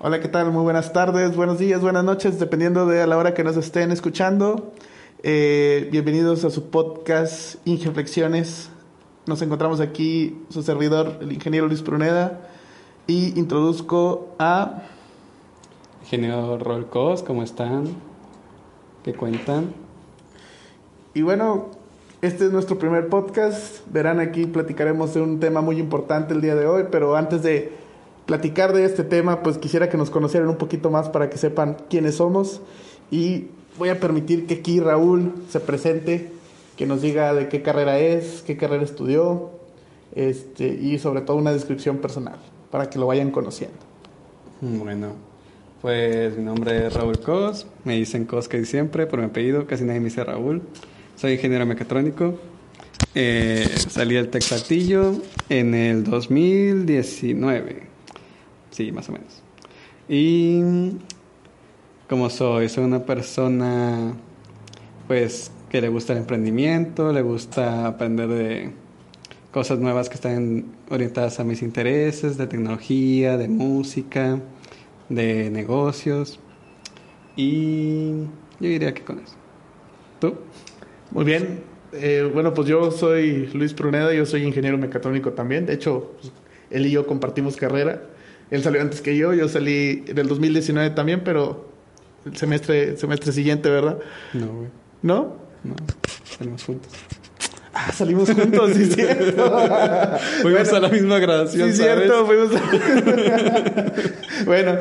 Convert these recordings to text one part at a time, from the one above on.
Hola, ¿qué tal? Muy buenas tardes, buenos días, buenas noches, dependiendo de la hora que nos estén escuchando. Eh, bienvenidos a su podcast Ingeflexiones. Nos encontramos aquí su servidor, el ingeniero Luis Pruneda, y introduzco a... Ingeniero Rolcos, ¿cómo están? ¿Qué cuentan? Y bueno, este es nuestro primer podcast. Verán aquí, platicaremos de un tema muy importante el día de hoy, pero antes de platicar de este tema, pues quisiera que nos conocieran un poquito más para que sepan quiénes somos. Y voy a permitir que aquí Raúl se presente, que nos diga de qué carrera es, qué carrera estudió, este, y sobre todo una descripción personal, para que lo vayan conociendo. Bueno, pues mi nombre es Raúl Cos, me dicen Cos casi siempre, por mi apellido casi nadie me dice Raúl. Soy ingeniero mecatrónico. Eh, salí del Tec Saltillo en el 2019. Sí, más o menos. Y como soy, soy una persona pues que le gusta el emprendimiento, le gusta aprender de cosas nuevas que están orientadas a mis intereses, de tecnología, de música, de negocios. Y yo diría que con eso. ¿Tú? Muy bien. Eh, bueno, pues yo soy Luis Pruneda, yo soy ingeniero mecatrónico también. De hecho, pues, él y yo compartimos carrera. Él salió antes que yo, yo salí en el 2019 también, pero el semestre, semestre siguiente, ¿verdad? No, güey. ¿No? No, salimos juntos. Ah, salimos juntos, sí, cierto. Fuimos a la misma graduación, Sí, ¿sabes? cierto, fuimos bueno,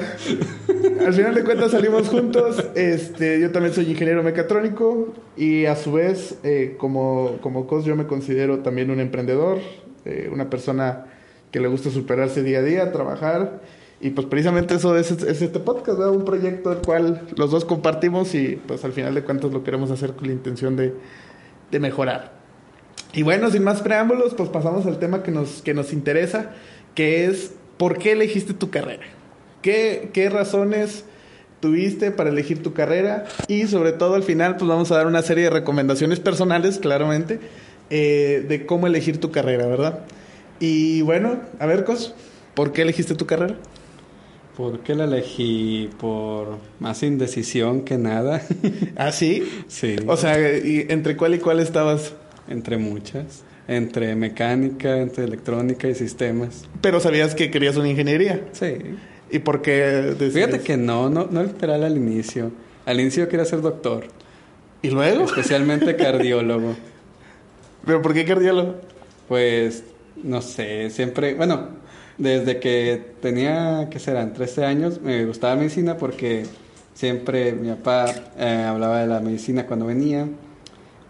al final de cuentas salimos juntos. Este, yo también soy ingeniero mecatrónico y a su vez, eh, como, como COS, yo me considero también un emprendedor, eh, una persona que le gusta superarse día a día, trabajar. Y pues precisamente eso es, es este podcast, ¿verdad? un proyecto el cual los dos compartimos y pues al final de cuentas lo queremos hacer con la intención de, de mejorar. Y bueno, sin más preámbulos, pues pasamos al tema que nos, que nos interesa, que es ¿por qué elegiste tu carrera? ¿Qué, qué razones tuviste para elegir tu carrera? Y sobre todo al final, pues vamos a dar una serie de recomendaciones personales, claramente, eh, de cómo elegir tu carrera, ¿verdad? Y bueno, a ver, Cos, ¿por qué elegiste tu carrera? ¿Por qué la elegí? Por más indecisión que nada. ¿Ah, sí? sí. O sea, ¿y ¿entre cuál y cuál estabas? entre muchas. Entre mecánica, entre electrónica y sistemas. Pero sabías que querías una ingeniería. Sí. ¿Y por qué? Fíjate que no, no, no literal al inicio. Al inicio quería ser doctor. ¿Y luego? Especialmente cardiólogo. ¿Pero por qué cardiólogo? Pues, no sé, siempre, bueno, desde que tenía, ¿qué serán? 13 años, me gustaba medicina porque siempre mi papá eh, hablaba de la medicina cuando venía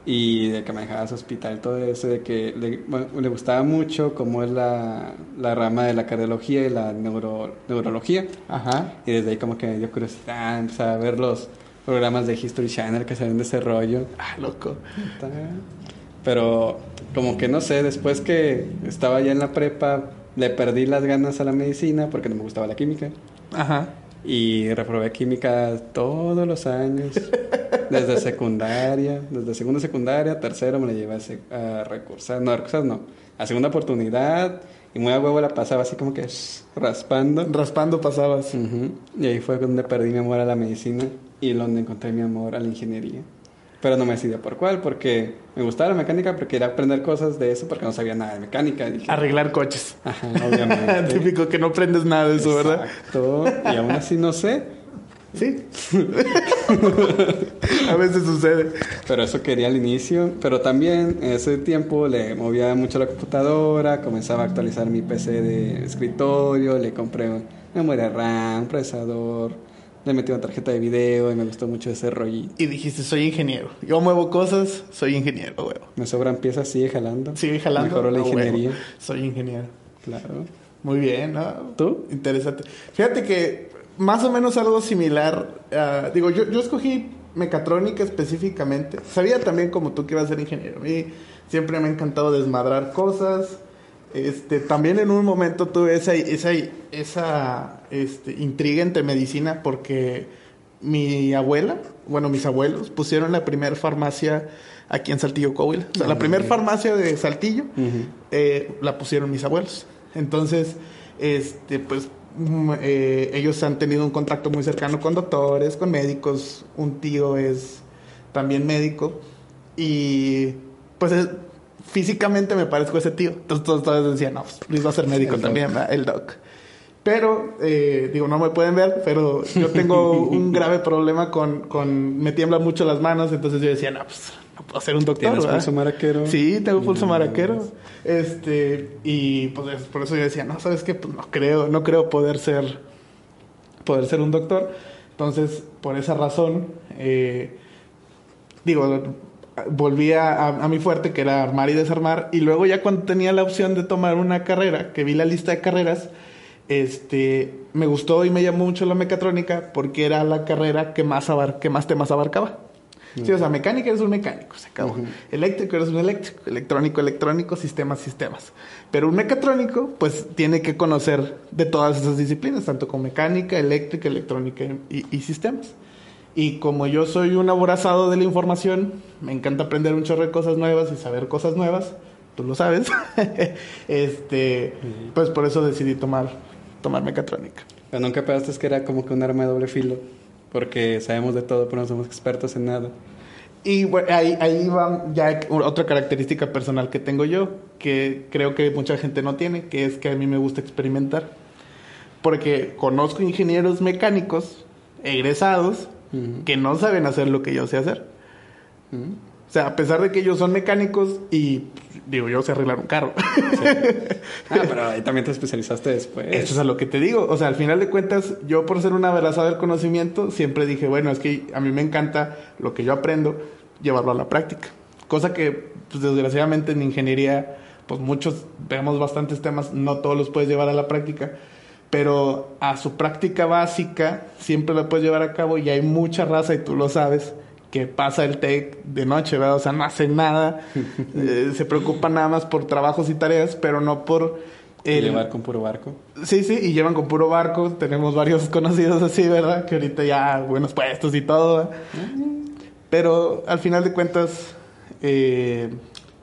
y de que manejaba su hospital, todo eso, de que le, bueno, le gustaba mucho cómo es la, la, rama de la cardiología y la neuro, neurología. Ajá. Y desde ahí como que me dio curiosidad, empecé a ver los programas de History Channel que salen de ese rollo. Ah, loco. Pero como que no sé, después que estaba ya en la prepa, le perdí las ganas a la medicina porque no me gustaba la química. Ajá. Y reprobé química todos los años. Desde secundaria, desde segunda secundaria, tercero me la llevé a, a recursar. No, a recursar no. A segunda oportunidad. Y muy a huevo la pasaba así como que raspando. Raspando pasabas. Uh -huh. Y ahí fue donde perdí mi amor a la medicina y donde encontré mi amor a la ingeniería. Pero no me decidí por cuál, porque me gustaba la mecánica, pero quería aprender cosas de eso porque no sabía nada de mecánica. Dije, Arreglar coches. Ajá, obviamente. Típico que no aprendes nada de eso, ¿verdad? Exacto. Y aún así no sé. Sí. a veces sucede. Pero eso quería al inicio. Pero también en ese tiempo le movía mucho la computadora, comenzaba a actualizar mi PC de escritorio, le compré memoria RAM, procesador, le metí una tarjeta de video y me gustó mucho ese rollito. Y dijiste, soy ingeniero. Yo muevo cosas, soy ingeniero, huevo. Me sobran piezas, sigue jalando. Sigue jalando. Mejoró la ingeniería. Huevo. Soy ingeniero. Claro. Muy bien, ¿no? ¿Tú? Interesante. Fíjate que más o menos algo similar. Uh, digo, yo, yo escogí mecatrónica específicamente. Sabía también como tú que iba a ser ingeniero. A mí siempre me ha encantado desmadrar cosas. Este, también en un momento tuve esa, esa, esa este, intriga entre medicina porque mi abuela, bueno, mis abuelos pusieron la primera farmacia aquí en Saltillo, Coahuila. O sea, la primera farmacia de Saltillo uh -huh. eh, la pusieron mis abuelos. Entonces, este, pues mm, eh, ellos han tenido un contacto muy cercano con doctores, con médicos. Un tío es también médico. Y pues es- físicamente me parezco a ese tío. Entonces todos, todos decían, no, pues, Luis va a ser médico El también, ¿verdad? el doc. Pero, eh, digo, no me pueden ver, pero yo tengo un grave problema con, con... Me tiemblan mucho las manos, entonces yo decía, no, pues no puedo ser un doctor, ¿Tienes ¿verdad? pulso maraquero? Sí, tengo pulso No, maraquero. Este, y pues es- por eso yo decía, no, ¿sabes qué? Pues no creo, no creo poder ser, poder ser un doctor. Entonces, por esa razón, eh, digo, volví a, a- mi fuerte, que era armar y desarmar. Y luego ya cuando tenía la opción de tomar una carrera, que vi la lista de carreras, este, me gustó y me llamó mucho la mecatrónica porque era la carrera que más, abar- que más temas abarcaba. Sí, o sea, mecánica eres un mecánico, se acabó. Ujú. Eléctrico eres un eléctrico, electrónico, electrónico, sistemas, sistemas. Pero un mecatrónico, pues tiene que conocer de todas esas disciplinas, tanto con mecánica, eléctrica, electrónica y, y sistemas. Y como yo soy un aborazado de la información, me encanta aprender un chorro de cosas nuevas y saber cosas nuevas, tú lo sabes, este, pues por eso decidí tomar, tomar mecatrónica. Pero nunca pensaste que era como que un arma de doble filo. Porque sabemos de todo, pero no somos expertos en nada. Y bueno, ahí, ahí va ya otra característica personal que tengo yo, que creo que mucha gente no tiene, que es que a mí me gusta experimentar. Porque conozco ingenieros mecánicos egresados Que no saben hacer lo que yo sé hacer. O sea, a pesar de que ellos son mecánicos y digo, yo sé arreglar un carro. Sí. Ah, pero ahí también te especializaste después. Eso es a lo que te digo. O sea, al final de cuentas, yo por ser una abrazada del conocimiento, siempre dije, bueno, es que a mí me encanta lo que yo aprendo, llevarlo a la práctica. Cosa que, pues, desgraciadamente en ingeniería, pues muchos vemos bastantes temas, no todos los puedes llevar a la práctica. Pero a su práctica básica siempre la puedes llevar a cabo y hay mucha raza, y tú lo sabes, que pasa el TEC de noche, ¿verdad? O sea, no hace nada, eh, se preocupa nada más por trabajos y tareas, pero no por... el- Llevar con puro barco. Sí, sí, y llevan con puro barco. Tenemos varios conocidos así, ¿verdad? Que ahorita ya buenos puestos y todo. ¿verdad? Pero al final de cuentas, eh,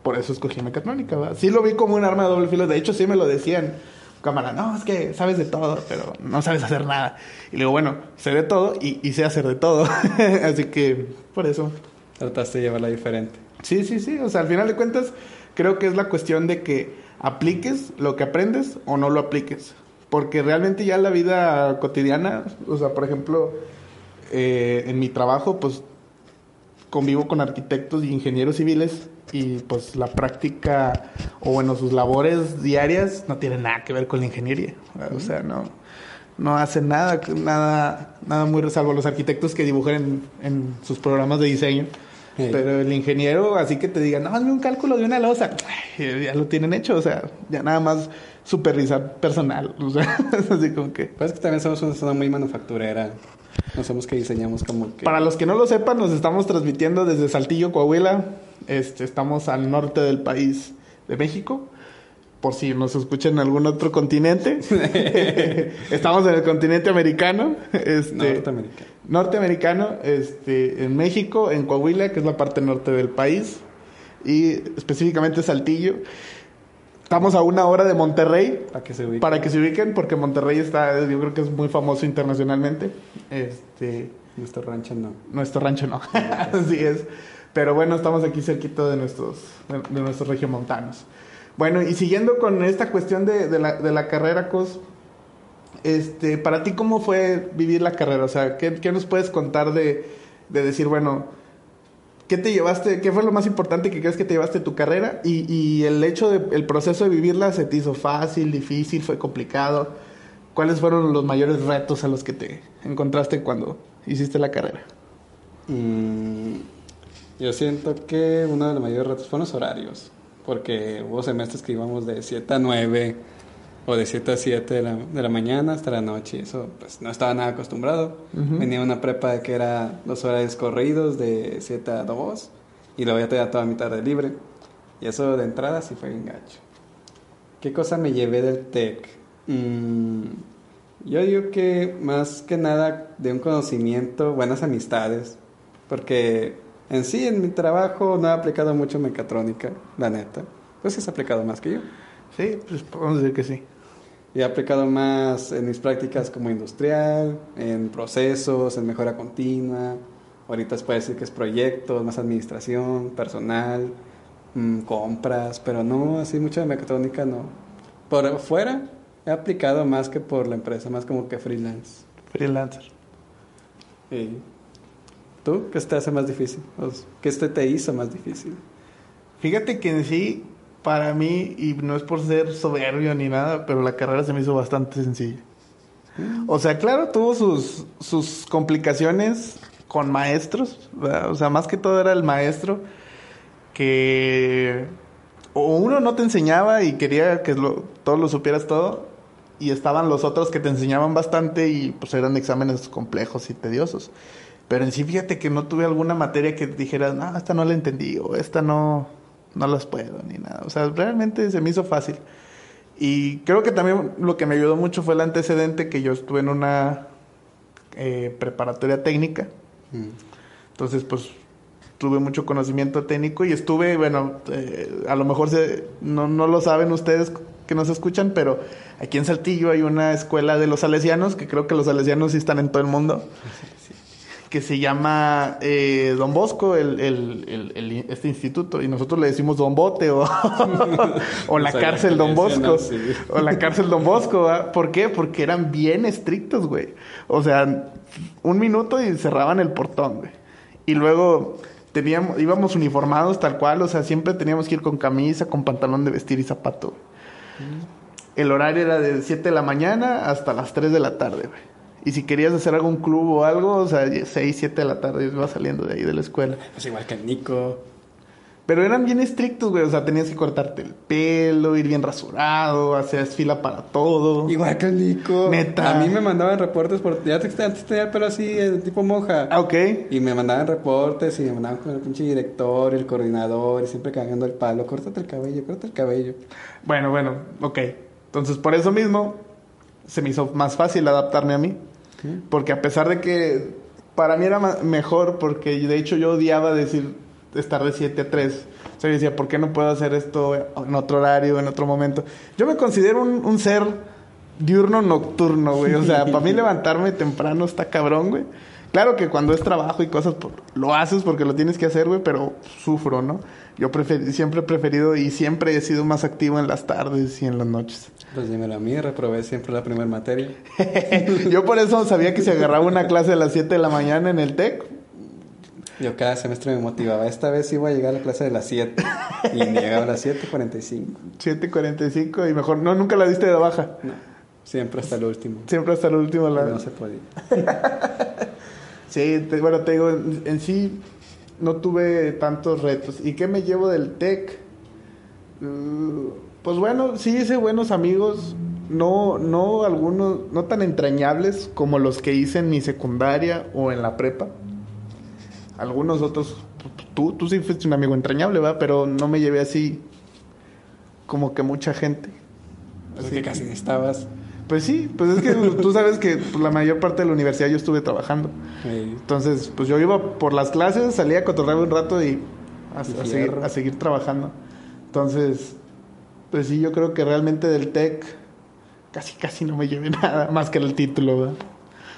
por eso escogí mecatrónica, ¿verdad? Sí lo vi como un arma de doble filo. De hecho, sí me lo decían. Cámara, no, es que sabes de todo, pero no sabes hacer nada. Y le digo, bueno, sé de todo y, y sé hacer de todo. así que, por eso. Trataste de llevarla diferente. Sí, sí, sí. O sea, al final de cuentas, creo que es la cuestión de que apliques lo que aprendes o no lo apliques. Porque realmente ya la vida cotidiana, o sea, por ejemplo, eh, en mi trabajo, pues convivo con arquitectos y ingenieros civiles y pues la práctica o bueno, sus labores diarias no tienen nada que ver con la ingeniería. ¿verdad? O sea, no, no hacen nada, nada, nada muy salvo los arquitectos que dibujan en, en sus programas de diseño. Sí. Pero el ingeniero, así que te diga, no, hazme un cálculo de una losa, ay, ya lo tienen hecho, o sea, ya nada más supervisar personal, o sea, es así como que... Pues es que también somos una zona muy manufacturera. No somos que diseñamos como que... Para los que no lo sepan, nos estamos transmitiendo desde Saltillo, Coahuila. Este, estamos al norte del país de México. Por si nos escuchan en algún otro continente. estamos en el continente americano. Este, Norteamericano. norteamericano, este, en México, en Coahuila, que es la parte norte del país. Y específicamente Saltillo. Estamos a una hora de Monterrey. Para que se ubique. Para que se ubiquen, porque Monterrey está, yo creo que es muy famoso internacionalmente. Este, Nuestro rancho no. nuestro rancho no, así es. Pero bueno, estamos aquí cerquita de nuestros, de, de nuestros regiomontanos. Bueno, y siguiendo con esta cuestión de, de la, de la carrera, Cos, este, para ti, ¿cómo fue vivir la carrera? O sea, ¿qué, qué nos puedes contar de, de decir, bueno, ¿qué te llevaste, qué fue lo más importante que crees que te llevaste de tu carrera? Y, y el hecho de, el proceso de vivirla, ¿se te hizo fácil, difícil, fue complicado? ¿Cuáles fueron los mayores retos a los que te encontraste cuando hiciste la carrera? Mm, yo siento que uno de los mayores retos fueron los horarios. Porque hubo semestres que íbamos de 7 a 9 o de 7 a 7 de la, de la mañana hasta la noche. Y eso pues no estaba nada acostumbrado. Ujú. Venía una prepa que era los horarios corridos de 7 a 2 y luego ya tenía toda mi tarde libre. Y eso de entrada sí fue bien gacho. ¿Qué cosa me llevé del TEC? Mm, yo digo que más que nada de un conocimiento, buenas amistades. Porque en sí, en mi trabajo no he aplicado mucho mecatrónica, la neta. Pues sí has aplicado más que yo. Sí, pues podemos decir que sí. Y he aplicado más en mis prácticas como industrial, en procesos, en mejora continua. Ahorita se puede decir que es proyectos, más administración, personal, mm, compras, pero no, así mucha de mecatrónica no. Por fuera he aplicado más que por la empresa, más como que freelance. Freelancer. ¿Y tú? ¿Qué te hace más difícil? ¿Qué este te hizo más difícil? Fíjate que en sí, para mí, y no es por ser soberbio ni nada, pero la carrera se me hizo bastante sencilla. O sea, claro, tuvo sus, sus complicaciones con maestros, ¿verdad? o sea, más que todo era el maestro que o uno no te enseñaba y quería que lo, todo lo supieras todo, y estaban los otros que te enseñaban bastante y pues eran exámenes complejos y tediosos. Pero en sí, fíjate que no tuve alguna materia que dijeras, no, esta no la entendí o esta no, no las puedo ni nada. O sea, realmente se me hizo fácil. Y creo que también lo que me ayudó mucho fue el antecedente que yo estuve en una eh, preparatoria técnica. Mm. Entonces, pues tuve mucho conocimiento técnico y estuve, bueno, eh, a lo mejor se, no, no lo saben ustedes que nos escuchan, pero aquí en Saltillo hay una escuela de los salesianos, que creo que los salesianos sí están en todo el mundo, que se llama eh, Don Bosco, el, el- el- este instituto, y nosotros le decimos Don Bote o, o la O sea, cárcel Don Bosco, sí. o la cárcel Don Bosco. ¿por qué? Porque eran bien estrictos, güey. O sea, un minuto y cerraban el portón, güey. Y luego teníamos, íbamos uniformados tal cual, o sea, siempre teníamos que ir con camisa, con pantalón de vestir y zapato. güey. El horario era de 7 de la mañana hasta las 3 de la tarde, güey. Y si querías hacer algún club o algo, o sea, 6, 7 de la tarde ibas saliendo de ahí de la escuela. Pues igual que el Nico. Pero eran bien estrictos, güey. O sea, tenías que cortarte el pelo, ir bien rasurado, hacías fila para todo. Igual que el Nico. Neta. A mí me mandaban reportes por... Ya te, antes tenía el pelo así, eh, tipo monja. Ah, ok. Y me mandaban reportes y me mandaban con el pinche director, el coordinador, y siempre cagando el palo. Córtate el cabello, córtate el cabello. Bueno, bueno, ok. Entonces, por eso mismo, se me hizo más fácil adaptarme a mí. Porque a pesar de que para mí era mejor, porque de hecho yo odiaba decir estar de 7 a 3. O sea, yo decía, ¿por qué no puedo hacer esto en otro horario, en otro momento? Yo me considero un, un ser diurno nocturno, güey. O sea, para mí levantarme temprano está cabrón, güey. Claro que cuando es trabajo y cosas, pues, lo haces porque lo tienes que hacer, güey, pero sufro, ¿no? Yo prefer- siempre he preferido y siempre he sido más activo en las tardes y en las noches. Pues dímelo a mí, reprobé siempre la primera materia. Yo por eso sabía que si agarraba una clase a las 7 de la mañana en el TEC, Yo cada semestre me motivaba. Esta vez iba a llegar a la clase de las 7. Y llegaba a las 7.45. 7.45 y mejor, no, nunca la diste de baja. No, siempre hasta el último. Siempre hasta el último la... No se podía. Sí, te- bueno, te digo, en, en sí no tuve tantos retos. ¿Y qué me llevo del TEC? Uh, pues bueno, sí hice buenos amigos, no, no algunos, no tan entrañables como los que hice en mi secundaria o en la prepa. Algunos otros, tú, tú sí fuiste un amigo entrañable, ¿va? Pero no me llevé así como que mucha gente. Así que casi estabas. Pues sí, pues es que tú sabes que pues, la mayor parte de la universidad yo estuve trabajando. Entonces, pues yo iba por las clases, salía a cotorrear un rato y a, seguir, fierro. a seguir trabajando. Entonces, pues sí, yo creo que realmente del TEC casi casi no me llevé nada más que el título, ¿verdad?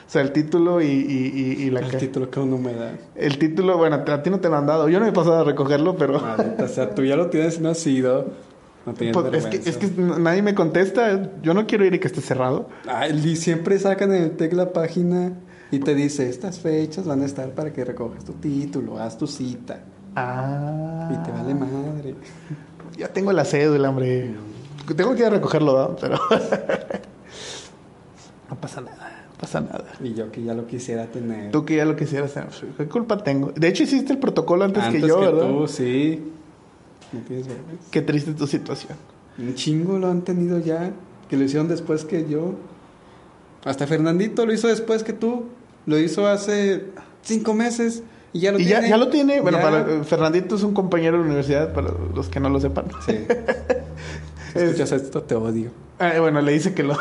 O sea, el título y, y, y- y la el título que uno me da. El título, bueno, a ti no te lo han dado. Yo no me he pasado a recogerlo, pero... O sea, tú ya lo tienes y no. No Pues, es, que, es que nadie me contesta. Yo no quiero ir y que esté cerrado. Y siempre sacan en el TEC la página y te dice, estas fechas van a estar para que recojas tu título, haz tu cita. Ah. Y te vale madre. Ya tengo la cédula, hombre. Tengo que ir a recogerlo. Pero... no pasa nada, no pasa nada. Y yo que ya lo quisiera tener. Tú que ya lo quisieras hacer. ¿Qué culpa tengo? De hecho, hiciste el protocolo antes, Antes que yo, ¿verdad? tú, sí. No tienes vergüenza. Qué triste tu situación. Un chingo lo han tenido ya, que lo hicieron después que yo. Hasta Fernandito lo hizo después que tú. Lo hizo hace cinco meses y ya lo y tiene. ya, ya lo tiene. Bueno, Ya. para eh, Fernandito es un compañero de la universidad, para los que no lo sepan. Sí. Si escuchas esto, te odio. Ah, bueno, le dice que lo.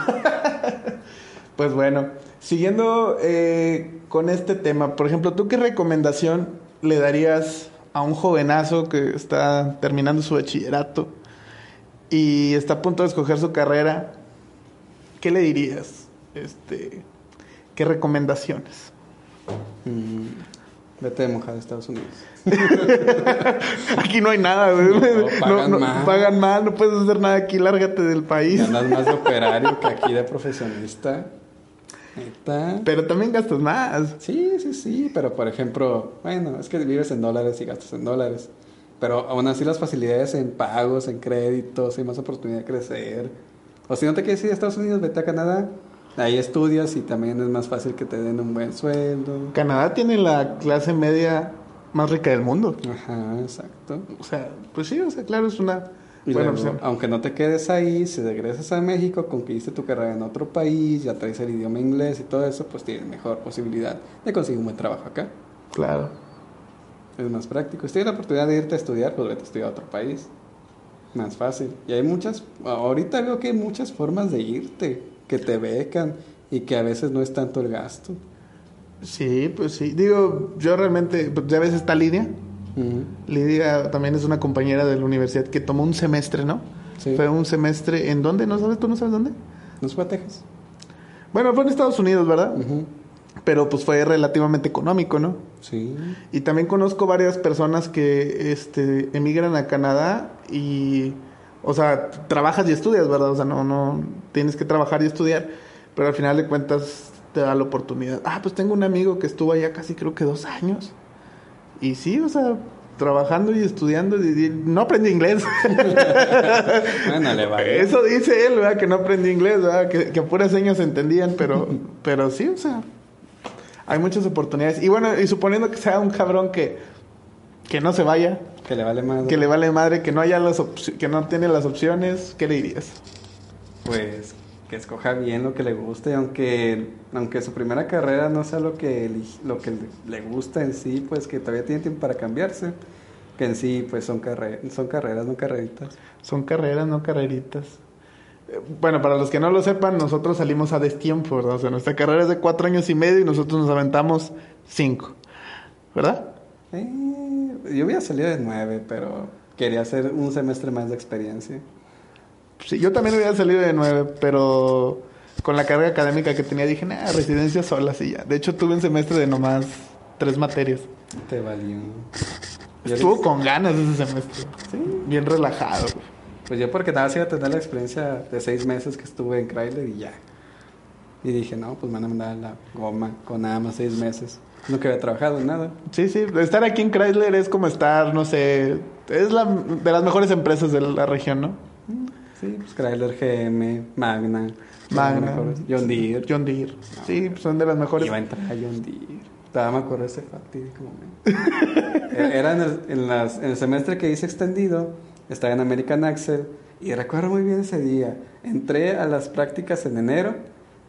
pues bueno, siguiendo eh, con este tema, por ejemplo, ¿tú qué recomendación le darías a un jovenazo que está terminando su bachillerato y está a punto de escoger su carrera ¿qué le dirías? Este, ¿Qué recomendaciones? Mm, vete de mojada a Estados Unidos. aquí no hay nada, güey. No, pagan no, mal. pagan mal, no puedes hacer nada aquí, lárgate del país. Ganas más de operario que aquí de profesionista. Neta. Pero también gastas más. Sí, sí, sí, pero por ejemplo, bueno, es que vives en dólares y gastas en dólares. Pero aún así las facilidades en pagos, en créditos, hay más oportunidad de crecer. O si no te quieres ir a Estados Unidos, vete a Canadá. Ahí estudias y también es más fácil que te den un buen sueldo. Canadá tiene la clase media más rica del mundo. Ajá, exacto. O sea, pues sí, o sea, claro, es una Y buena luego, aunque no te quedes ahí, si regresas a México, conquiste tu carrera en otro país, ya traes el idioma inglés y todo eso, pues tienes mejor posibilidad de conseguir un buen trabajo acá. Claro. Es más práctico. Si tienes la oportunidad de irte a estudiar, pues vete a estudiar a otro país. Más fácil. Y hay muchas, ahorita veo que hay muchas formas de irte, que te becan y que a veces no es tanto el gasto. Sí, pues sí. Digo, yo realmente, pues ya ves, está Lidia. También es una compañera de la universidad que tomó un semestre, ¿no? Sí. Fue un semestre, ¿en dónde? ¿No sabes? ¿Tú no sabes dónde? ¿No fue a Texas? Bueno, fue en Estados Unidos, ¿verdad? Pero pues fue relativamente económico, ¿no? Sí. Y también conozco varias personas que este, emigran a Canadá y, o sea, trabajas y estudias, ¿verdad? O sea, no, no tienes que trabajar y estudiar, pero al final de cuentas te da la oportunidad. Ah, pues tengo un amigo que estuvo allá casi creo que dos años. Y sí, o sea, trabajando y estudiando, y, y no aprendí inglés. Bueno, le vale. Eso dice él, ¿verdad? Que no aprendí inglés, ¿verdad? Que, que a puras señas se entendían, pero, pero sí, o sea, hay muchas oportunidades. Y bueno, y suponiendo que sea un cabrón que, que no se vaya, Que le vale más. que le vale madre, que no haya las que no tiene las opciones, ¿qué le dirías? Pues que escoja bien lo que le guste, aunque aunque su primera carrera no sea lo que lo que le gusta en sí, pues que todavía tiene tiempo para cambiarse. Que en sí, pues son carreras, son carreras, no carreritas. Son carreras, no carreritas. Eh, Bueno, para los que no lo sepan, nosotros salimos a destiempo, ¿verdad? O sea, nuestra carrera es de cuatro años y medio y nosotros nos aventamos cinco, ¿verdad? Eh, yo hubiera salido de nueve, pero quería hacer un semestre más de experiencia. Sí, yo también hubiera salido de nueve, pero con la carga académica que tenía dije, nah, residencia sola, sí ya. De hecho, tuve un semestre de nomás tres materias. Te valió. Estuvo con ganas ese semestre. Sí. Bien relajado. güey. Pues yo porque nada más iba a tener la experiencia de seis meses que estuve en Chrysler y ya. Y dije, no, pues me van a mandar la goma con nada más seis meses. Nunca había trabajado en nada. Sí, sí. Estar aquí en Chrysler es como estar, no sé, es la de las mejores empresas de la región, ¿no? Sí, pues Chrysler, GM, Magna. Magna. John Deere. John Deere. Sí, pues son de las mejores. Iba a entrar a John Deere. Todavía me acuerdo ese fatídico momento. Era en el, en, las- en el semestre que hice extendido, estaba en American Axle y recuerdo muy bien ese día. Entré a las prácticas en enero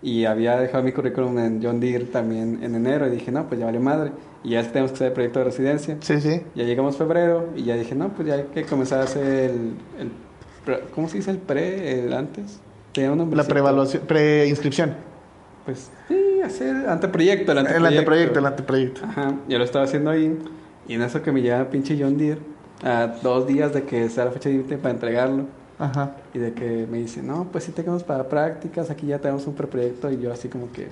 y había dejado mi currículum en John Deere también en enero y dije, no, pues ya vale madre. Y ya tenemos que hacer el proyecto de residencia. Sí, sí. Ya llegamos febrero y ya dije, no, pues ya hay que comenzar a hacer el... el ¿Cómo se dice el pre? El antes. Tenía un La nombrecito. prevaluación, preinscripción. Pues sí, hacer anteproyecto, el El anteproyecto. anteproyecto, el anteproyecto. Ajá, yo lo estaba haciendo ahí. Y en eso que me llega pinche John Deere, a dos días de que sea la fecha límite para entregarlo. Ajá. Y de que me dice, no, pues sí tenemos para prácticas, aquí ya tenemos un preproyecto. Y yo así como que,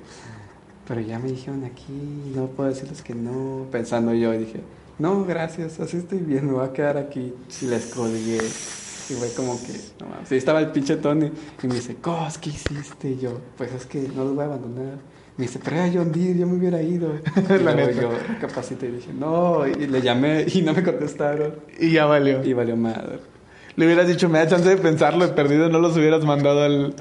pero ya me dijeron aquí, no puedo decirles que no. Pensando yo, y dije, no, gracias, así estoy bien, me voy a quedar aquí. Y les colgué. Y fue como que, no mames. Sí, estaba el pinche Tony. Y me dice, Cos, ¿qué hiciste? Y yo, pues es que no los voy a abandonar. Me dice, pero era John Deere, yo me hubiera ido. La neta. yo recapacité y dije, no. Y le llamé y no me contestaron. Y ya valió. Y valió madre. Le hubieras dicho, me da chance de pensarlo, he perdido, no los hubieras mandado al...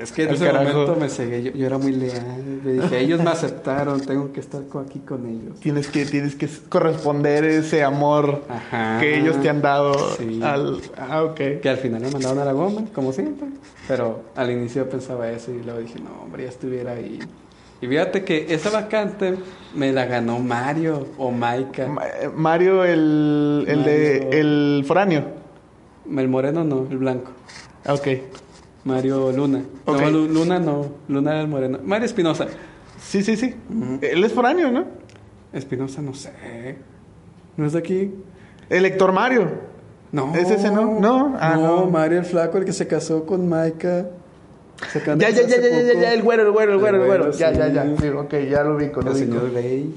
Es que en ese carajo. momento me cegué, yo, yo era muy leal. Le dije, ellos me aceptaron, tengo que estar aquí con ellos. Tienes que, tienes que corresponder ese amor Ajá. que ellos te han dado Sí. al... Ah, ok. Que al final me mandaron a la goma, como siempre. Pero al inicio pensaba eso y luego dije, no, hombre, ya estuviera ahí. Y fíjate que esa vacante me la ganó Mario o Maika. Ma- Mario, el, el de... Mario. El foráneo. El moreno no, el blanco. Ah, Ok. Mario Luna. No, Lu- Luna no. Luna era el moreno. Mario Espinosa. Sí, sí, sí. Él es foráneo, ¿no? Espinosa no sé. ¿No es de aquí? El Héctor Mario. No. ¿Es ese no? No. Ah, no, no. Mario el Flaco, el que se casó con Maika. Se Ya, ya, ya, ya, ya, ya, el güero, el güero, el güero, el güero. Ya, sí. ya, ya. Sí, ok, ya lo ubico, lo El señor Grey.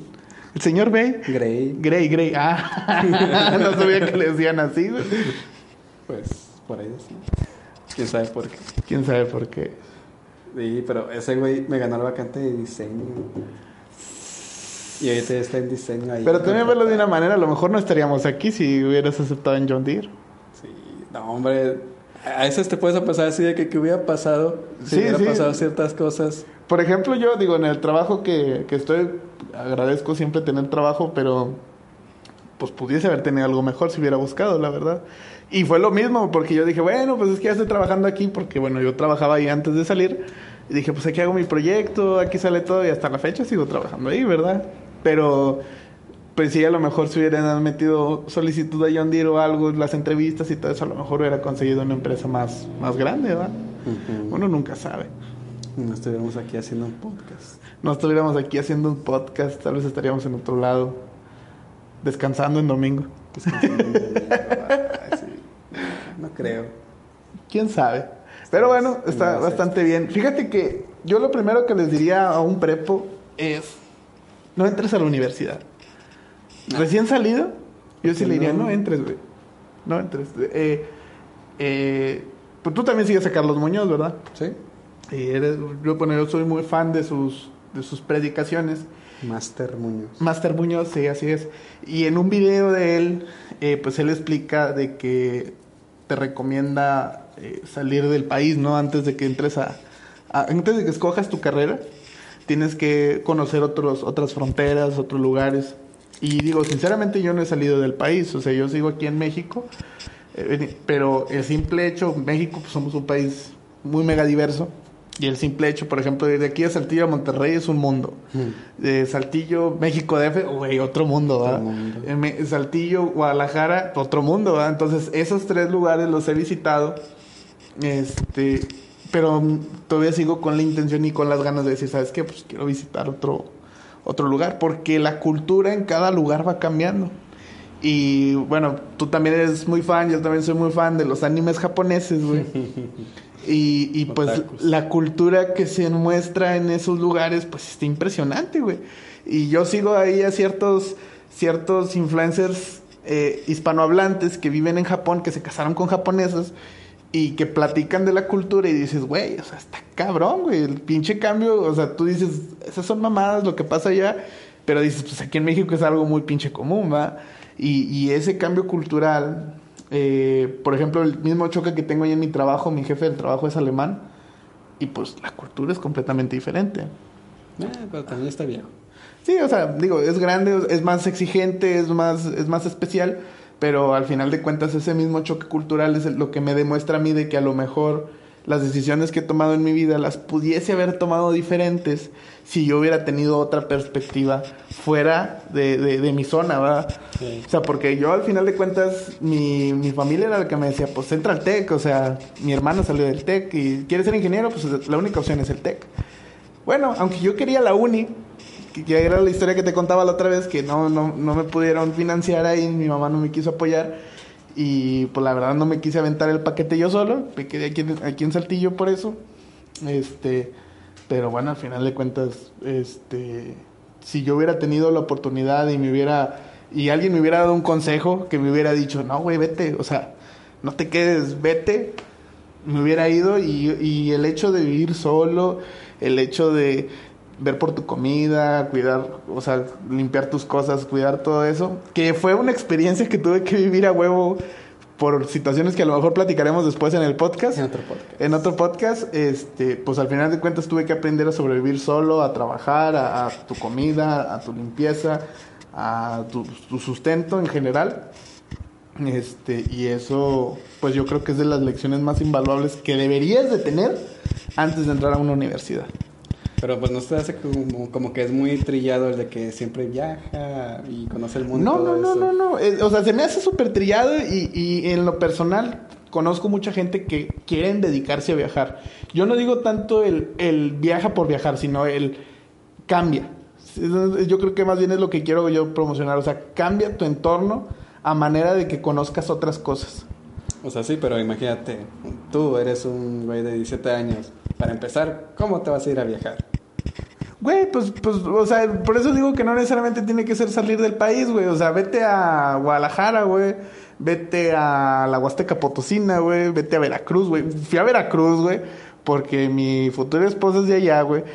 ¿El señor Bay? Grey. Grey, Grey. Ah, no sabía que le decían así. Pues por ahí sí. Quién sabe por qué. ¿Quién sabe por qué? Sí, pero ese güey me ganó la vacante de diseño. Y ahorita está en diseño ahí. Pero también verlo de una manera, a lo mejor no estaríamos aquí si hubieras aceptado en John Deere. Sí, no, hombre. A veces te puedes pasar así de que qué hubiera pasado si Sí, hubiera sí. pasado ciertas cosas. Por ejemplo, yo digo, en el trabajo que, que estoy, agradezco siempre tener trabajo, pero pues pudiese haber tenido algo mejor si hubiera buscado, la verdad. Y fue lo mismo, porque yo dije, bueno, pues es que ya estoy trabajando aquí, porque bueno, yo trabajaba ahí antes de salir. Y dije, pues aquí hago mi proyecto, aquí sale todo, y hasta la fecha sigo trabajando ahí, ¿verdad? Pero, pues sí, a lo mejor si hubieran metido solicitud a John Deere o algo, las entrevistas y todo eso, a lo mejor hubiera conseguido una empresa más, más grande, ¿verdad? Uno nunca sabe. No estuviéramos aquí haciendo un podcast. no estuviéramos aquí haciendo un podcast, tal vez estaríamos en otro lado, descansando en domingo. Descansando un domingo. Ay, sí. No creo. ¿Quién sabe? Pero bueno, en está bastante bien. Fíjate que yo lo primero que les diría a un prepo es, no entres a la universidad. Recién salido, yo sí le diría, no? no entres, güey. No entres. Eh, eh, pues tú también sigues a Carlos Muñoz, ¿verdad? ¿Sí? Y eres, yo, bueno, yo soy muy fan de sus, de sus predicaciones. Master Muñoz. Master Muñoz, sí, así es. Y en un video de él, eh, pues él explica de que te recomienda eh, salir del país, ¿no? Antes de que entres a, Antes de que escojas tu carrera, tienes que conocer otros, otras fronteras, otros lugares. Y digo, sinceramente yo no he salido del país, o sea, yo sigo aquí en México, eh, pero el simple hecho, México, pues somos un país muy mega diverso. Y el simple hecho, por ejemplo, de aquí a Saltillo a Monterrey es un mundo. De Saltillo, México DF, güey, otro mundo, Otro ¿verdad? mundo. Me- Saltillo, Guadalajara, otro mundo, ¿verdad? Entonces, esos tres lugares los he visitado. Este, pero mm, todavía sigo con la intención y con las ganas de decir, ¿sabes qué? Pues quiero visitar otro, otro lugar, porque la cultura en cada lugar va cambiando. Y bueno, tú también eres muy fan, yo también soy muy fan de los animes japoneses, güey. Y, y pues la cultura que se muestra en esos lugares, pues está impresionante, güey. Y yo sigo ahí a ciertos, ciertos influencers eh, hispanohablantes que viven en Japón, que se casaron con japonesas y que platican de la cultura y dices, güey, o sea, está cabrón, güey, el pinche cambio, o sea, tú dices, esas son mamadas lo que pasa allá, pero dices, pues aquí en México es algo muy pinche común, ¿va? Y, y ese cambio cultural, eh, por ejemplo, el mismo choque que tengo ahí en mi trabajo, mi jefe del trabajo es alemán, y pues la cultura es completamente diferente. Eh, pero también está viejo. Sí, o sea, digo, es grande, es más exigente, es más, es más especial, pero al final de cuentas ese mismo choque cultural es lo que me demuestra a mí de que a lo mejor las decisiones que he tomado en mi vida las pudiese haber tomado diferentes si yo hubiera tenido otra perspectiva fuera de, de, de mi zona, ¿verdad? Sí. O sea, porque yo al final de cuentas, mi, mi familia era la que me decía, pues entra al TEC, o sea, mi hermano salió del TEC y quiere ser ingeniero, pues la única opción es el TEC. Bueno, aunque yo quería la uni, que, que era la historia que te contaba la otra vez, que no, no, no me pudieron financiar ahí, mi mamá no me quiso apoyar. Y pues la verdad no me quise aventar el paquete yo solo, me quedé aquí, aquí en Saltillo por eso. Este, pero bueno, al final de cuentas, este, si yo hubiera tenido la oportunidad y me hubiera, y alguien me hubiera dado un consejo que me hubiera dicho, no, güey, vete, o sea, no te quedes, vete, me hubiera ido y, y el hecho de vivir solo, el hecho de ver por tu comida, cuidar, o sea, limpiar tus cosas, cuidar todo eso, que fue una experiencia que tuve que vivir a huevo por situaciones que a lo mejor platicaremos después en el podcast. En otro podcast. En otro podcast, este, pues al final de cuentas tuve que aprender a sobrevivir solo, a trabajar, a, a tu comida, a tu limpieza, a tu, tu sustento en general. Este, y eso, pues yo creo que es de las lecciones más invaluables que deberías de tener antes de entrar a una universidad. Pero pues no se hace como, como que es muy trillado el de que siempre viaja y conoce el mundo. y No, todo no, no, eso. no, no. Eh, o sea, se me hace súper trillado y, y en lo personal conozco mucha gente que quieren dedicarse a viajar. Yo no digo tanto el, el viaja por viajar, sino el cambia. Yo creo que más bien es lo que quiero yo promocionar. O sea, cambia tu entorno a manera de que conozcas otras cosas. O sea, sí, pero imagínate, tú eres un güey de 17 años, para empezar, ¿cómo te vas a ir a viajar? Güey, pues, pues, o sea, por eso digo que no necesariamente tiene que ser salir del país, güey. O sea, vete a Guadalajara, güey. Vete a la Huasteca Potosina, güey. Vete a Veracruz, güey. Fui a Veracruz, güey, porque mi futura esposa es de allá, güey.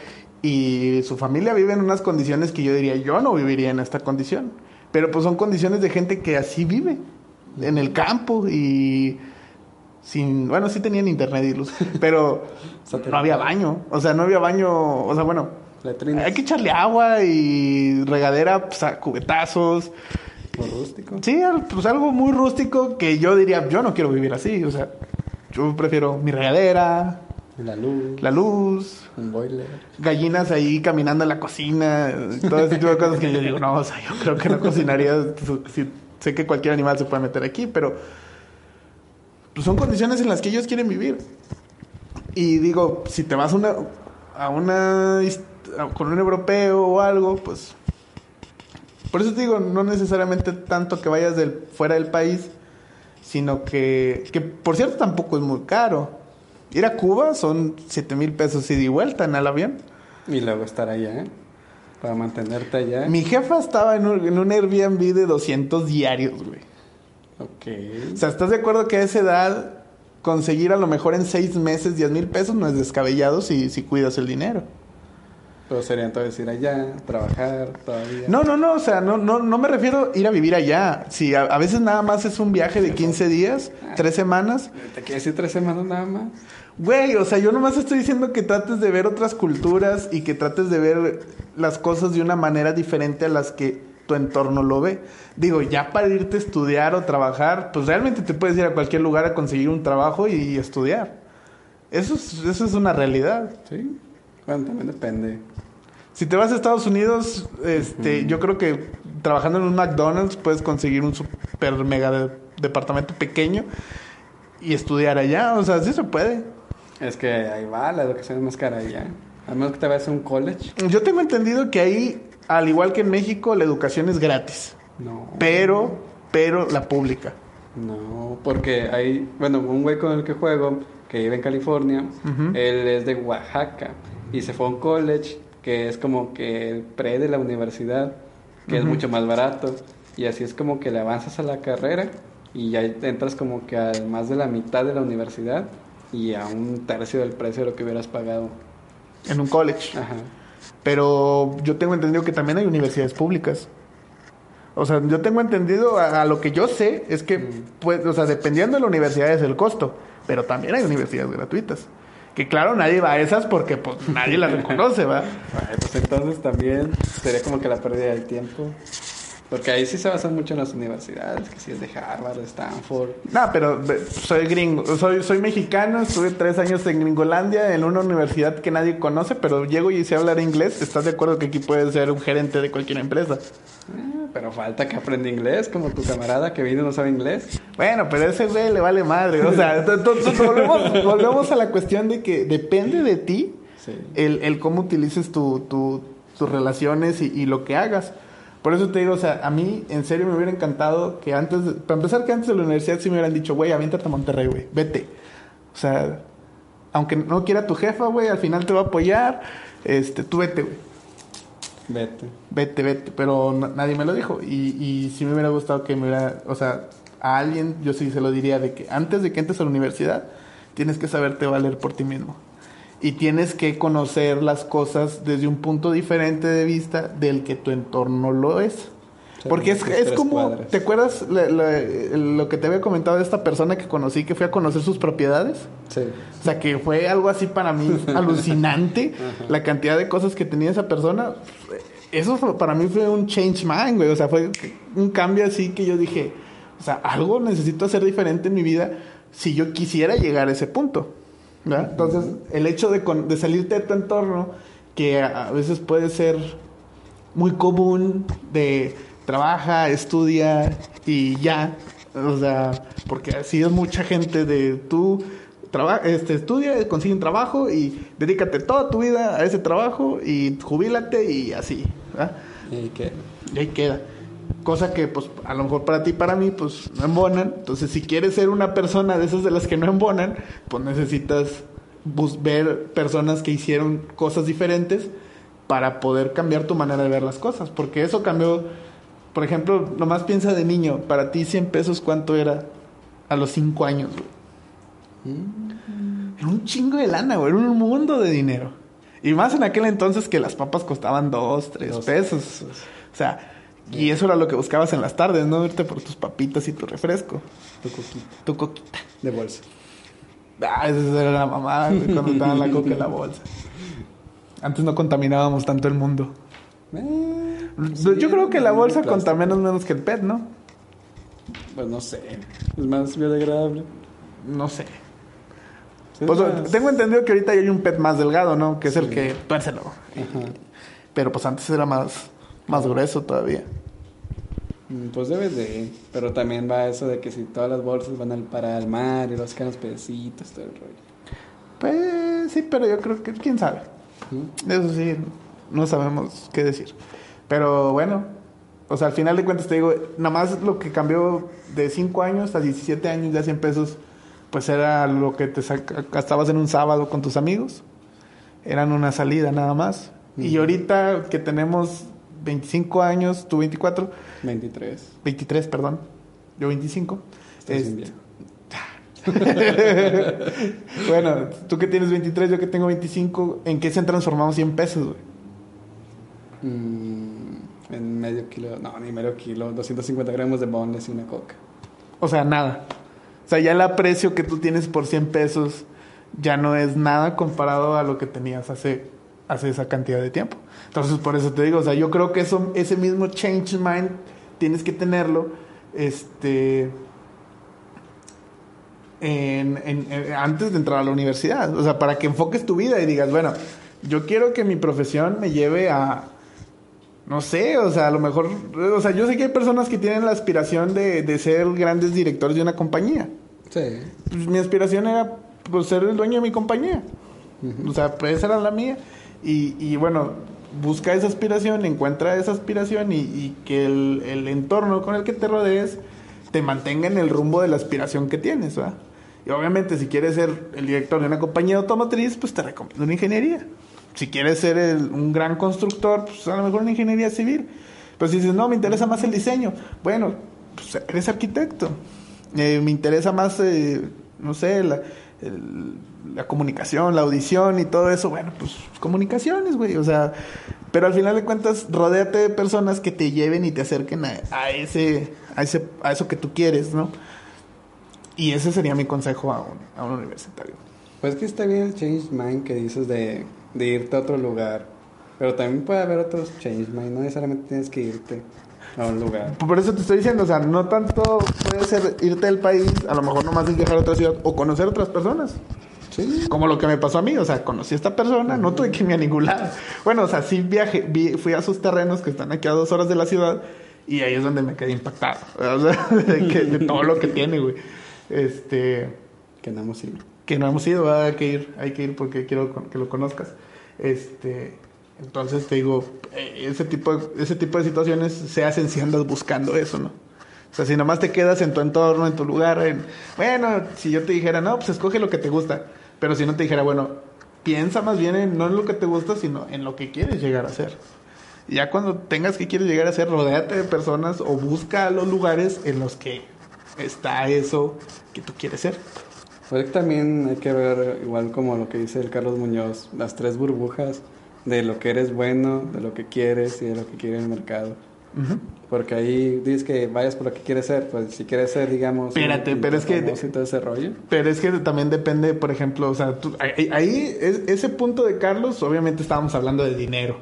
Y su familia vive en unas condiciones que yo diría, yo no viviría en esta condición. Pero pues son condiciones de gente que así vive, en el campo y sin, bueno, sí tenían internet y luz, pero no había baño, o sea, no había baño, o sea, bueno, Letrinas. hay que echarle agua y regadera, pues, a cubetazos. Rústico. Sí, pues algo muy rústico que yo diría, yo no quiero vivir así, o sea, yo prefiero mi regadera, La luz. la luz, Un boiler. gallinas ahí caminando en la cocina, todo ese tipo de cosas que yo digo, no, o sea, yo creo que no cocinaría, si- sé que cualquier animal se puede meter aquí, pero pues son condiciones en las que ellos quieren vivir. Y digo, si te vas una, a una a- con un europeo o algo, pues por eso te digo, no necesariamente tanto que vayas del, fuera del país, sino que, que por cierto tampoco es muy caro. Ir a Cuba son 7 mil pesos ida y vuelta en el avión. Y luego estar allá, ¿eh? Para mantenerte allá. Mi jefa estaba en un, en un Airbnb de 200 diarios, güey. Ok. O sea, ¿estás de acuerdo que a esa edad conseguir a lo mejor en 6 meses 10 mil pesos no es descabellado si, si cuidas el dinero? Pero sería entonces ir allá, trabajar todavía. No, no, no, o sea, no, no, no me refiero a ir a vivir allá. Si a, a veces nada más es un viaje de 15 días, 3 semanas. ¿Te quieres ir tres semanas nada más? Güey, o sea, yo nomás estoy diciendo que trates de ver otras culturas y que trates de ver las cosas de una manera diferente a las que tu entorno lo ve. Digo, ya para irte a estudiar o trabajar, pues realmente te puedes ir a cualquier lugar a conseguir un trabajo y estudiar. Eso es, eso es una realidad. Sí. Bueno, también depende. Si te vas a Estados Unidos, este, yo creo que trabajando en un McDonald's puedes conseguir un super mega de- departamento pequeño y estudiar allá. O sea, sí se puede. Es que ahí va, la educación es más cara allá. A menos que te vayas a un college. Yo tengo entendido que ahí, al igual que en México, la educación es gratis. No. Pero, pero la pública. No, porque hay, bueno, un güey con el que juego, que vive en California, él es de Oaxaca y se fue a un college que es como que el pre de la universidad, que es mucho más barato. Y así es como que le avanzas a la carrera y ya entras como que a más de la mitad de la universidad y a un tercio del precio de lo que hubieras pagado. En un college. Ajá. Pero yo tengo entendido que también hay universidades públicas. O sea, yo tengo entendido, a, a lo que yo sé, es que, Mm. pues, o sea, dependiendo de la universidad es el costo. Pero también hay universidades gratuitas. Que claro, nadie va a esas porque pues nadie las reconoce, ¿va? Pues entonces también sería como que la pérdida del tiempo. Porque ahí sí se basan mucho en las universidades, que si es de Harvard, de Stanford. No, pero soy gringo, soy, soy mexicano, estuve tres años en Gringolandia, en una universidad que nadie conoce, pero llego y sé hablar inglés. ¿Estás de acuerdo que aquí puedes ser un gerente de cualquier empresa? Ah, pero falta que aprenda inglés, como tu camarada que vino y no sabe inglés. Bueno, pero a ese güey le vale madre. O sea, volvemos, volvemos a la cuestión de que depende de ti Sí. el, el cómo utilices tu, tu- tus relaciones y, y lo que hagas. Por eso te digo, o sea, a mí en serio me hubiera encantado que antes, de- para empezar que antes de la universidad sí me hubieran dicho, güey, aviéntate a Monterrey, güey, vete. O sea, aunque no quiera tu jefa, güey, al final te va a apoyar, este, tú vete, güey. Vete. Vete, vete, pero na- nadie me lo dijo. Y, y sí me hubiera gustado que me hubiera, o sea, a alguien yo sí se lo diría de que antes de que entres a la universidad, tienes que saberte valer por ti mismo. Y tienes que conocer las cosas desde un punto diferente de vista del que tu entorno lo es. Porque es, es como, cuadras. ¿te acuerdas la- la- lo que te había comentado de esta persona que conocí que fue a conocer sus propiedades? Sí. O sea, que fue algo así para mí alucinante. la cantidad de cosas que tenía esa persona. Eso fue- para mí fue un change mind, güey. O sea, fue un cambio así que yo dije, o sea, algo necesito hacer diferente en mi vida si yo quisiera llegar a ese punto. ¿Verdad? Entonces, el hecho de, con- de salirte de tu entorno, que a, a veces puede ser muy común de trabaja, estudia y ya. O sea, porque así es mucha gente de tú traba- este, estudia, consigue un trabajo y dedícate toda tu vida a ese trabajo y jubílate y así. ¿verdad? ¿Y qué? Y ahí queda. Cosa que, pues, a lo mejor para ti y para mí, pues, no embonan. Entonces, si quieres ser una persona de esas de las que no embonan, pues necesitas ver personas que hicieron cosas diferentes para poder cambiar tu manera de ver las cosas. Porque eso cambió, por ejemplo, nomás piensa de niño, para ti 100 pesos, ¿cuánto era a los 5 años, güey? Era un chingo de lana, güey. Era un mundo de dinero. Y más en aquel entonces que las papas costaban dos, tres Dos pesos. O sea, y eso era lo que buscabas en las tardes, ¿no? Irte por tus papitas y tu refresco. Tu coquita Tu coquita. de bolsa. Ah, esa era la mamá, cuando te daban la coca en la bolsa. Antes no contaminábamos tanto el mundo. Eh, Yo creo que la bolsa contamina menos que el PET, ¿no? Pues no sé. Es más biodegradable. No sé. Sí, Pues, más- tengo entendido que ahorita ya hay un PET más delgado, ¿no? Que es el que tuércelo. Pero pues antes era más, más grueso todavía. Mm, Pues debe de. Pero también va eso de que si todas las bolsas van al para al mar y los quedan los pedecitos, todo el rollo. Pues sí, pero yo creo que quién sabe. ¿Mm? Eso sí, no sabemos qué decir. Pero bueno, o sea, al final de cuentas te digo, nada más lo que cambió de 5 años a 17 años, ya 100 pesos, pues era lo que te gastabas en un sábado con tus amigos. Eran una salida nada más. Y ahorita que tenemos 25 años, tú 24, 23. 23, perdón, yo 25. Estás bien este, bueno, tú que tienes 23, yo que tengo 25, ¿en qué se han transformado 100 pesos, güey? Mm, en medio kilo, no, ni medio kilo, 250 gramos de boneless y una coca. O sea, nada. O sea, ya el aprecio que tú tienes por 100 pesos ya no es nada comparado a lo que tenías hace, hace esa cantidad de tiempo. Entonces, por eso te digo, o sea, yo creo que eso, ese mismo change mind tienes que tenerlo este, en- en- en- antes de entrar a la universidad. O sea, para que enfoques tu vida y digas, bueno, yo quiero que mi profesión me lleve a, no sé, o sea, a lo mejor, o sea, yo sé que hay personas que tienen la aspiración de, de ser grandes directores de una compañía. Sí. Pues mi aspiración era pues, ser el dueño de mi compañía. O sea, pues esa era la mía. Y, bueno, busca esa aspiración, encuentra esa aspiración y, que el, entorno con el que te rodees te mantenga en el rumbo de la aspiración que tienes. Y obviamente si quieres ser el director de una compañía automotriz, pues te recomiendo una ingeniería. Si quieres ser un gran constructor, pues a lo mejor una ingeniería civil. Pero si dices, no, me interesa más el diseño, bueno, pues eres arquitecto. Eh, me interesa más, eh, no sé, la, el- la comunicación, la audición y todo eso. Bueno, pues comunicaciones, güey. O sea, pero al final de cuentas, rodéate de personas que te lleven y te acerquen a, a ese, a ese, a eso que tú quieres, ¿no? Y ese sería mi consejo a un, a un universitario. Pues que está bien el change mind que dices de, de irte a otro lugar. Pero también puede haber otros change mind, no necesariamente tienes que irte a un lugar. Por eso te estoy diciendo, o sea, no tanto puede ser irte del país, a lo mejor nomás es viajar a otra ciudad o conocer otras personas. Sí. Como lo que me pasó a mí, o sea, conocí a esta persona, no tuve que irme a ningún lado. Bueno, o sea, sí viaje, vi- fui a sus terrenos que están aquí a dos horas de la ciudad y ahí es donde me quedé impactado. O sea, de, que- de todo lo que tiene, güey. Este, Que no hemos ido. que no hemos ido, ¿verdad? hay que ir, hay que ir porque quiero que lo conozcas. Este, entonces te digo, eh, ese tipo, de, ese tipo de situaciones se hacen si andas buscando eso, ¿no? O sea, si nomás te quedas en tu entorno, en tu lugar, en, bueno, si yo te dijera, no, pues escoge lo que te gusta, pero si no te dijera, bueno, piensa más bien en, no en lo que te gusta, sino en lo que quieres llegar a ser. Ya cuando tengas que quieres llegar a ser, rodéate de personas o busca los lugares en los que está eso que tú quieres ser. Pues también hay que ver, igual como lo que dice el Carlos Muñoz, las tres burbujas de lo que eres bueno, de lo que quieres y de lo que quiere el mercado. Ujú. Porque ahí dices que vayas por lo que quieres ser, pues si quieres ser, digamos... Espérate, pero es que- todo ese rollo. Pero es que también depende, por ejemplo, o sea, tú- ahí, ahí es- ese punto de Carlos, obviamente estábamos hablando de dinero,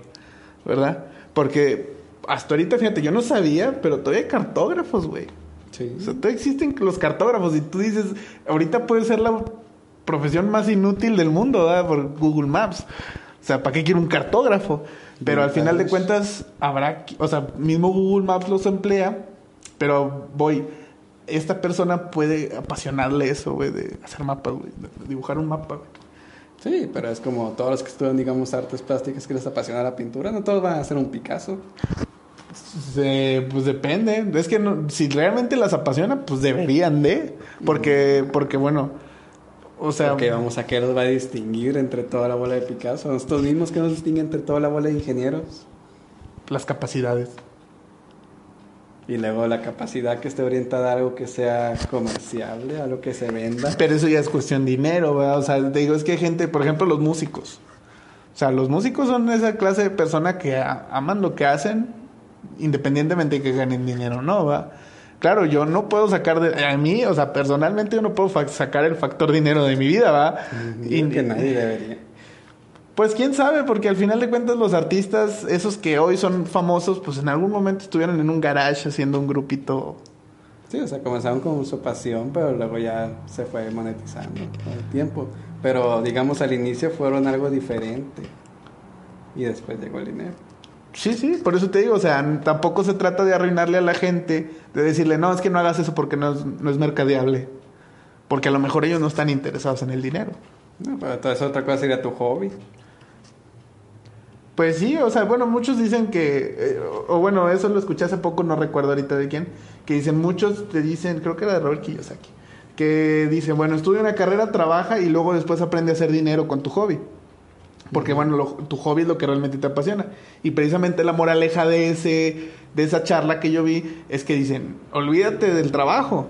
¿verdad? Porque hasta ahorita, fíjate, yo no sabía, pero todavía hay cartógrafos, güey. Sí. O sea, todavía existen los cartógrafos y tú dices, ahorita puede ser la profesión más inútil del mundo, ¿verdad? Por Google Maps. O sea, ¿para qué quiero un cartógrafo? Pero al final de cuentas habrá, o sea, mismo Google Maps los emplea, pero voy, esta persona puede apasionarle eso, güey, de hacer mapas, güey, de dibujar un mapa, güey. Sí, pero es como todos los que estudian, digamos, artes plásticas que les apasiona la pintura, no todos van a hacer un Picasso. Se- pues depende. Es que no- si realmente las apasiona, pues deberían de. Porque, porque bueno, o sea, Porque vamos a qué los va a distinguir entre toda la bola de Picasso. Nosotros mismos que nos distinguen entre toda la bola de ingenieros. las capacidades. Y luego la capacidad que esté orientada a algo que sea comerciable, a lo que se venda. Pero eso ya es cuestión de dinero, ¿verdad? O sea, te digo, es que hay gente, por ejemplo, los músicos. O sea, los músicos son esa clase de persona que aman lo que hacen, independientemente de que ganen dinero o no, ¿verdad? Claro, yo no puedo sacar de... A mí, o sea, personalmente yo no puedo sacar el factor dinero de mi vida, ¿va? Y que nadie debería. Pues quién sabe, porque al final de cuentas los artistas, esos que hoy son famosos, pues en algún momento estuvieron en un garage haciendo un grupito. Sí, o sea, comenzaron con su pasión, pero luego ya se fue monetizando con el tiempo. Pero digamos al inicio fueron algo diferente. Y después llegó el dinero. Sí, sí, por eso te digo, o sea, tampoco se trata de arruinarle a la gente, de decirle, no, es que no hagas eso porque no es, no es mercadeable. Porque a lo mejor ellos no están interesados en el dinero. No, pero toda esa otra cosa sería tu hobby. Pues sí, o sea, bueno, muchos dicen que, eh, o, o bueno, eso lo escuché hace poco, no recuerdo ahorita de quién, que dicen, muchos te dicen, creo que era de Robert Kiyosaki, que dicen, bueno, estudia una carrera, trabaja y luego después aprende a hacer dinero con tu hobby. Porque bueno, lo- tu hobby es lo que realmente te apasiona. Y precisamente la moraleja de ese, de esa charla que yo vi es que dicen, olvídate del trabajo.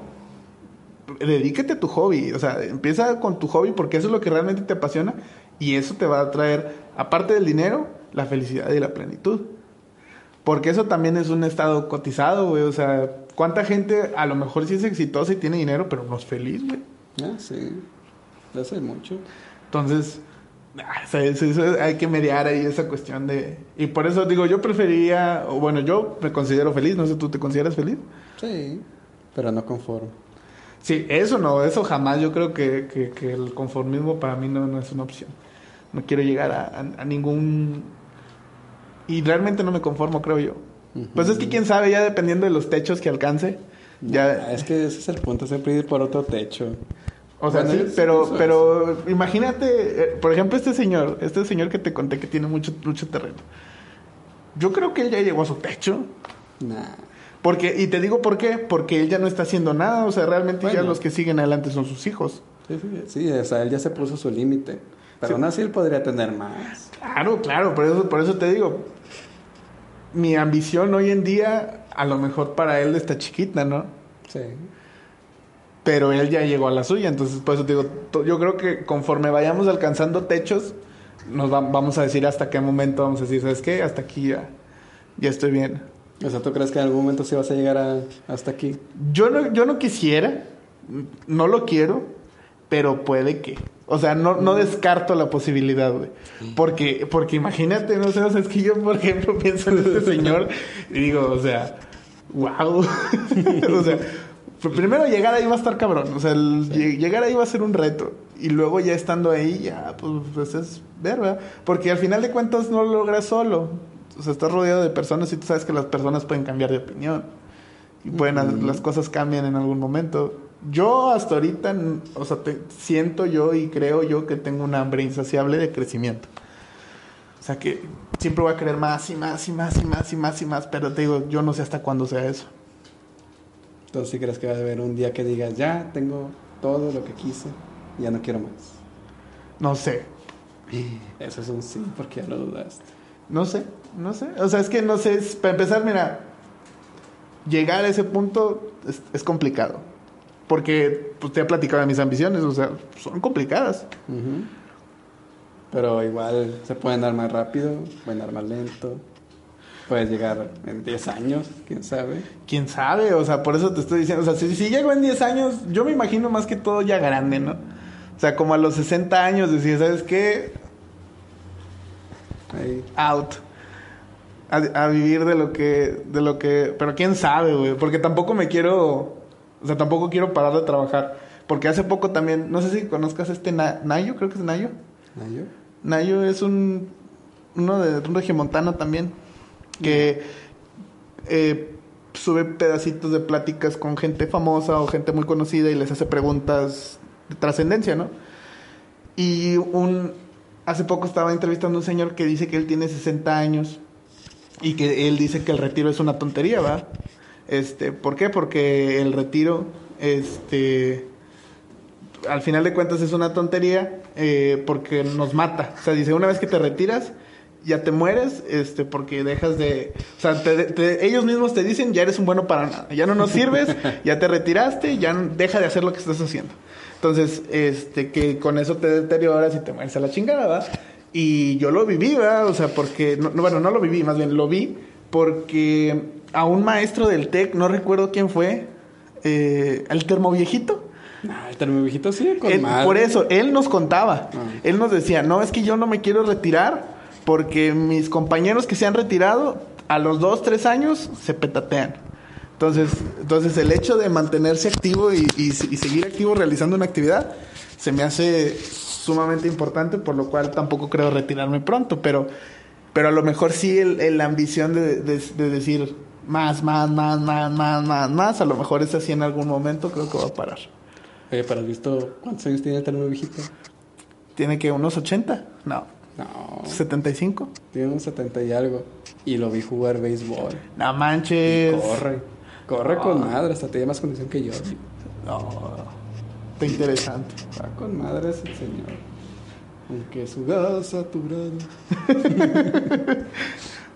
Dedícate a tu hobby. O sea, empieza con tu hobby porque eso es lo que realmente te apasiona. Y eso te va a traer, aparte del dinero, la felicidad y la plenitud. Porque eso también es un estado cotizado, güey. O sea, ¿cuánta gente a lo mejor sí es exitosa y tiene dinero, pero no es feliz, güey? Ah, sí. Lo hace mucho. Entonces, ah, hay que mediar ahí esa cuestión de... Y por eso digo, yo preferiría, o bueno, yo me considero feliz, no sé, ¿tú te consideras feliz? Sí. Pero no conforme. Sí, eso no, eso jamás, yo creo que, que- que el conformismo para mí no, no es una opción. No quiero llegar a, a- a ningún... Y realmente no me conformo, creo yo. Pues es que quién sabe, ya dependiendo de los techos que alcance, ya... Es que ese es el punto, siempre ir por otro techo. O sea, sí, pero, eso pero imagínate, eh, por ejemplo, este señor, este señor que te conté que tiene mucho, mucho terreno. Yo creo que él ya llegó a su techo. Nah. Porque, y te digo por qué, porque él ya no está haciendo nada. O sea, realmente ya los que siguen adelante son sus hijos. Sí, sí, sí, o sea, él ya se puso su límite. Pero Sí. aún así él podría tener más. Claro, claro, por eso, por eso te digo. Mi ambición hoy en día, a lo mejor para él está chiquita, ¿no? Sí. Pero él ya llegó a la suya, entonces por eso te digo, to- yo creo que conforme vayamos alcanzando techos, nos va- vamos a decir hasta qué momento vamos a decir, ¿sabes qué? Hasta aquí ya, ya estoy bien. O sea, ¿tú crees que en algún momento sí vas a llegar a- hasta aquí? Yo no, yo no quisiera, no lo quiero, pero puede que. O sea, no, no descarto la posibilidad, güey. Porque, porque imagínate, no sé, o sea, es que yo, por ejemplo, pienso en este señor y digo, o sea, wow. o sea, pr- primero llegar ahí va a estar cabrón. O sea, el lle- llegar ahí va a ser un reto. Y luego ya estando ahí, ya, pues, pues es ver, ¿verdad? Porque al final de cuentas no lo logras solo. O sea, estás rodeado de personas y tú sabes que las personas pueden cambiar de opinión. Y pueden, las cosas cambian en algún momento. Yo hasta ahorita, o sea, te- siento yo y creo yo que tengo un hambre insaciable de crecimiento. O sea que siempre voy a querer más y más y más y más y más y más, pero te digo, yo no sé hasta cuándo sea eso. Entonces sí crees que va a haber un día que digas, ya tengo todo lo que quise, ya no quiero más. No sé, Eso es un sí, porque ya lo dudaste. no sé, no sé. O sea, es que no sé, es- para empezar, mira, llegar a ese punto es, es complicado. Porque pues, te he platicado de mis ambiciones, o sea, son complicadas. Ujú. Pero igual se pueden dar más rápido, pueden dar más lento. Puedes llegar en 10 años, quién sabe. quién sabe, o sea, por eso te estoy diciendo, o sea, si, si llego en 10 años, yo me imagino más que todo ya grande, ¿no? O sea, como a los 60 años decir, ¿sabes qué? Ahí. Out. A, a vivir de lo que, de lo que, pero quién sabe, güey, porque tampoco me quiero, o sea, tampoco quiero parar de trabajar, porque hace poco también, no sé si conozcas este Na- Nayo, creo que es Nayo. ¿Nayo? Nayo es un, uno de un regiomontano también, que eh, sube pedacitos de pláticas con gente famosa o gente muy conocida y les hace preguntas de trascendencia, ¿no? Y un, hace poco estaba entrevistando a un señor que dice que él tiene 60 años y que él dice que el retiro es una tontería, ¿va? Este, ¿por qué? Porque el retiro, este, al final de cuentas es una tontería eh, porque nos mata. O sea, dice, una vez que te retiras, ya te mueres, este, porque dejas de, o sea, ellos mismos te dicen, ya eres un bueno para nada, ya no nos sirves, ya te retiraste, ya deja de hacer lo que estás haciendo. Entonces, este, que con eso te deterioras y te mueres a la chingada. Y yo lo viví, ¿va? O sea, porque, no, bueno, no lo viví, más bien lo vi porque a un maestro del TEC, no recuerdo quién fue, eh, el termoviejito. Ah, el termoviejito sí, con Por eso, él nos contaba, ah. él nos decía, no, es que yo no me quiero retirar porque mis compañeros que se han retirado a los dos, tres años se petatean. Entonces, entonces el hecho de mantenerse activo y, y seguir activo realizando una actividad se me hace sumamente importante, por lo cual tampoco creo retirarme pronto, pero pero a lo mejor sí el, la ambición de, decir más, más, más, más, más, más, más, a lo mejor es así en algún momento, creo que va a parar. Oye, para el visto, ¿cuántos años tiene el nuevo viejito? ¿Tiene que unos 80? No. No. ¿75? Tiene unos 70 y algo. Y lo vi jugar béisbol. No manches. corre. Corre con madre, hasta tiene más condición que yo. No. Está interesante. Va con madre ese señor. Aunque su gas saturado.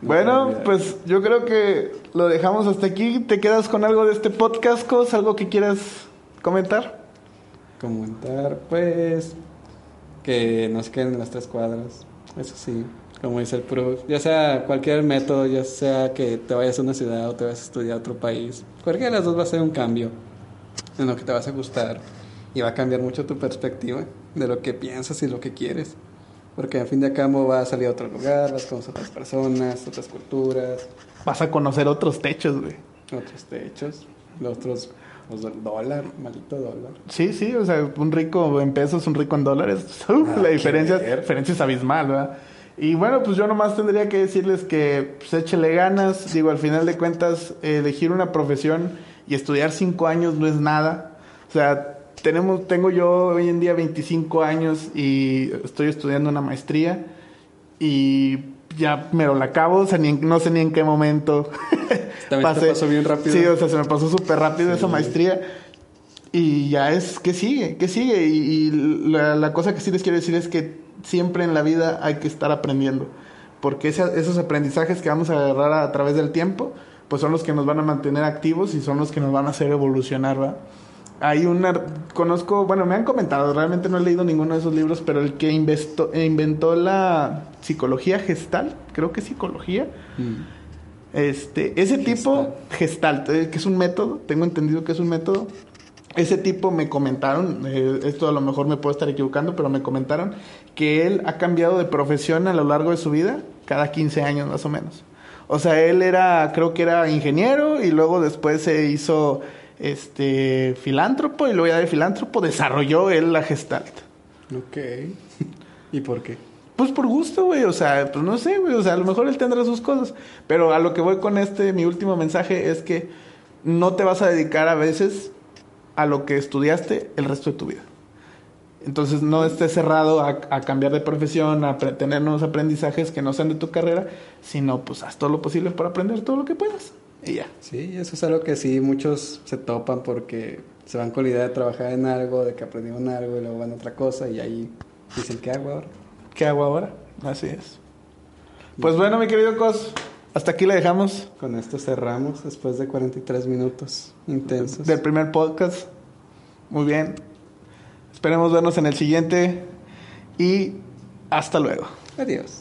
bueno, pues yo creo que lo dejamos hasta aquí. ¿Te quedas con algo de este podcast, Cos? ¿Algo que quieras comentar? Comentar, pues que nos queden las tres cuadras. Eso sí, como dice el pro. Ya sea cualquier método, ya sea que te vayas a una ciudad o te vayas a estudiar a otro país. Cualquiera de las dos va a ser un cambio en lo que te vas a gustar y va a cambiar mucho tu perspectiva de lo que piensas y lo que quieres. Porque al fin de cabo vas a salir a otro lugar, vas a conocer otras personas, otras culturas. Vas a conocer otros techos, güey. Otros techos, los otros, del dólar, maldito dólar. Sí, sí, o sea, un rico en pesos, un rico en dólares. Ah, la diferencia, diferencia es abismal, ¿verdad? Y bueno, pues yo nomás tendría que decirles que pues échele ganas. Digo, al final de cuentas, elegir una profesión y estudiar cinco años no es nada. O sea, tenemos, tengo yo hoy en día 25 años y estoy estudiando una maestría y ya me lo la acabo, o sea, no sé ni en qué momento. También pasé, pasó bien rápido. Sí, o sea, se me pasó súper rápido esa maestría. Y ya es, ¿qué sigue? ¿Qué sigue? Y, la, cosa que sí les quiero decir es que siempre en la vida hay que estar aprendiendo. Porque esos aprendizajes que vamos a agarrar a, a, través del tiempo, pues son los que nos van a mantener activos y son los que nos van a hacer evolucionar, ¿verdad? Hay una conozco, bueno, me han comentado, realmente no he leído ninguno de esos libros, pero el que inventó la psicología gestal, creo que psicología. Mm. Este, ese tipo gestal, eh, que es un método, tengo entendido que es un método. Ese tipo me comentaron, eh, esto a lo mejor me puedo estar equivocando, pero me comentaron que él ha cambiado de profesión a lo largo de su vida cada 15 años más o menos. O sea, él era, creo que era ingeniero y luego después se hizo este filántropo y luego ya de filántropo desarrolló él la Gestalt. Ok. ¿Y por qué? Pues por gusto, güey. O sea, pues no sé, güey. O sea, a lo mejor él tendrá sus cosas. Pero a lo que voy con este, mi último mensaje es que no te vas a dedicar a veces a lo que estudiaste el resto de tu vida. Entonces no estés cerrado a, a, cambiar de profesión, a tener nuevos aprendizajes que no sean de tu carrera, sino pues haz todo lo posible para aprender todo lo que puedas. Y ya. Sí, eso es algo que sí muchos se topan porque se van con la idea de trabajar en algo, de que aprendieron algo y luego van a otra cosa y ahí dicen, ¿qué hago ahora? ¿Qué hago ahora? Así es. Pues bueno, mi querido Cos, hasta aquí le dejamos. Con esto cerramos después de 43 minutos intensos. Del primer podcast. Muy bien. Esperemos vernos en el siguiente y hasta luego. Adiós.